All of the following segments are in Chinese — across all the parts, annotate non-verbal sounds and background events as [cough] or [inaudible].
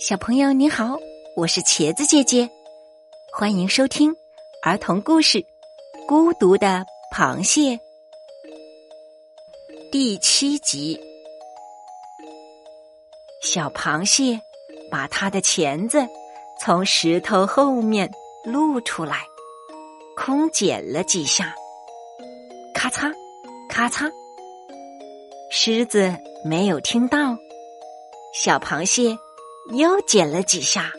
小朋友你好，我是茄子姐姐，欢迎收听儿童故事《孤独的螃蟹》第七集。小螃蟹把它的钳子从石头后面露出来，空剪了几下，咔嚓，咔嚓。狮子没有听到，小螃蟹。又剪了几下，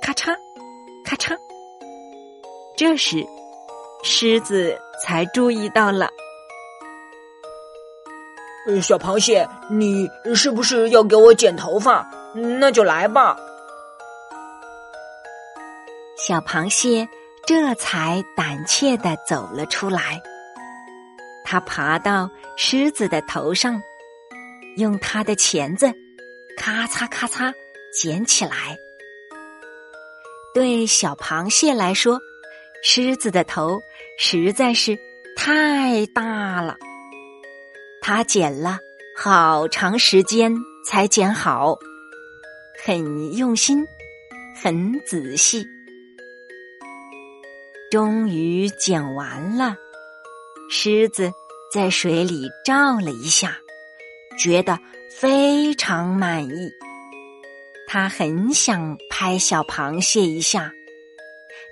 咔嚓，咔嚓。这时，狮子才注意到了。小螃蟹，你是不是要给我剪头发？那就来吧。小螃蟹这才胆怯的走了出来。它爬到狮子的头上，用它的钳子。咔嚓咔嚓，捡起来。对小螃蟹来说，狮子的头实在是太大了。它剪了好长时间才剪好，很用心，很仔细。终于剪完了，狮子在水里照了一下，觉得。非常满意，他很想拍小螃蟹一下，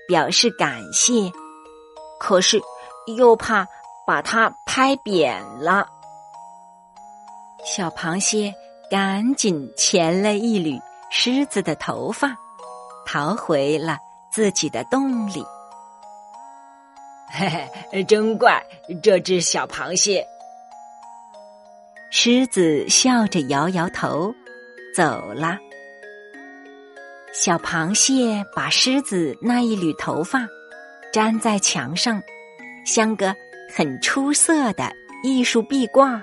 表示感谢，可是又怕把它拍扁了。小螃蟹赶紧钳了一缕狮子的头发，逃回了自己的洞里。嘿 [laughs] 嘿，真怪这只小螃蟹。狮子笑着摇摇头，走了。小螃蟹把狮子那一缕头发粘在墙上，像个很出色的艺术壁挂。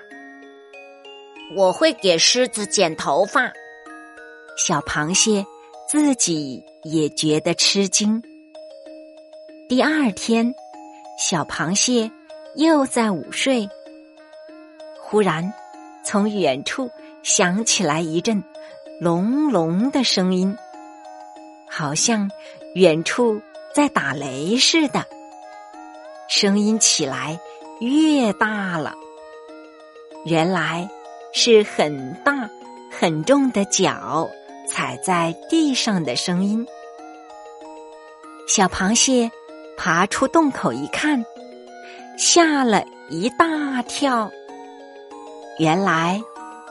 我会给狮子剪头发。小螃蟹自己也觉得吃惊。第二天，小螃蟹又在午睡，忽然。从远处响起来一阵隆隆的声音，好像远处在打雷似的。声音起来越大了，原来是很大很重的脚踩在地上的声音。小螃蟹爬出洞口一看，吓了一大跳。原来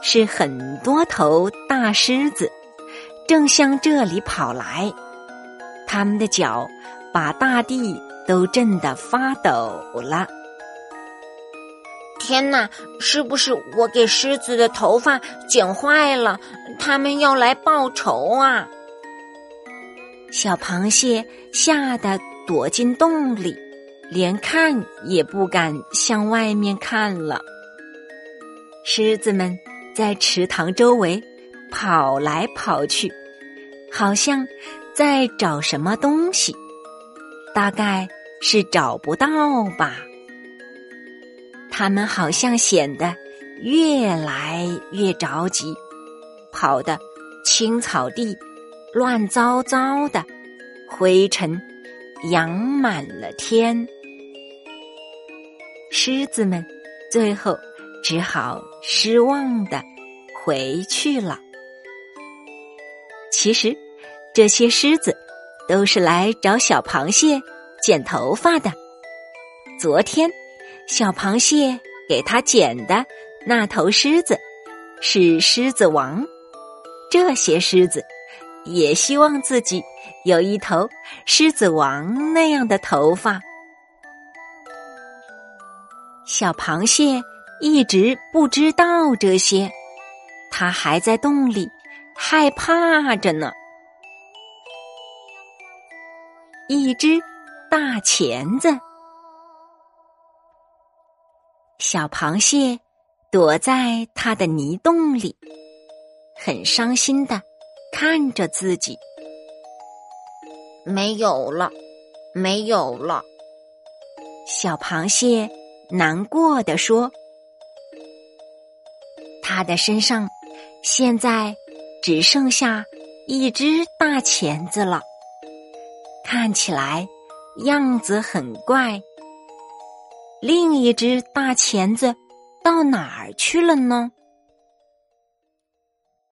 是很多头大狮子正向这里跑来，他们的脚把大地都震得发抖了。天哪，是不是我给狮子的头发剪坏了？他们要来报仇啊！小螃蟹吓得躲进洞里，连看也不敢向外面看了。狮子们在池塘周围跑来跑去，好像在找什么东西，大概是找不到吧。它们好像显得越来越着急，跑的青草地乱糟糟的，灰尘扬满了天。狮子们最后。只好失望的回去了。其实，这些狮子都是来找小螃蟹剪头发的。昨天，小螃蟹给他剪的那头狮子是狮子王。这些狮子也希望自己有一头狮子王那样的头发。小螃蟹。一直不知道这些，他还在洞里害怕着呢。一只大钳子，小螃蟹躲在它的泥洞里，很伤心的看着自己，没有了，没有了。小螃蟹难过的说。他的身上现在只剩下一只大钳子了，看起来样子很怪。另一只大钳子到哪儿去了呢？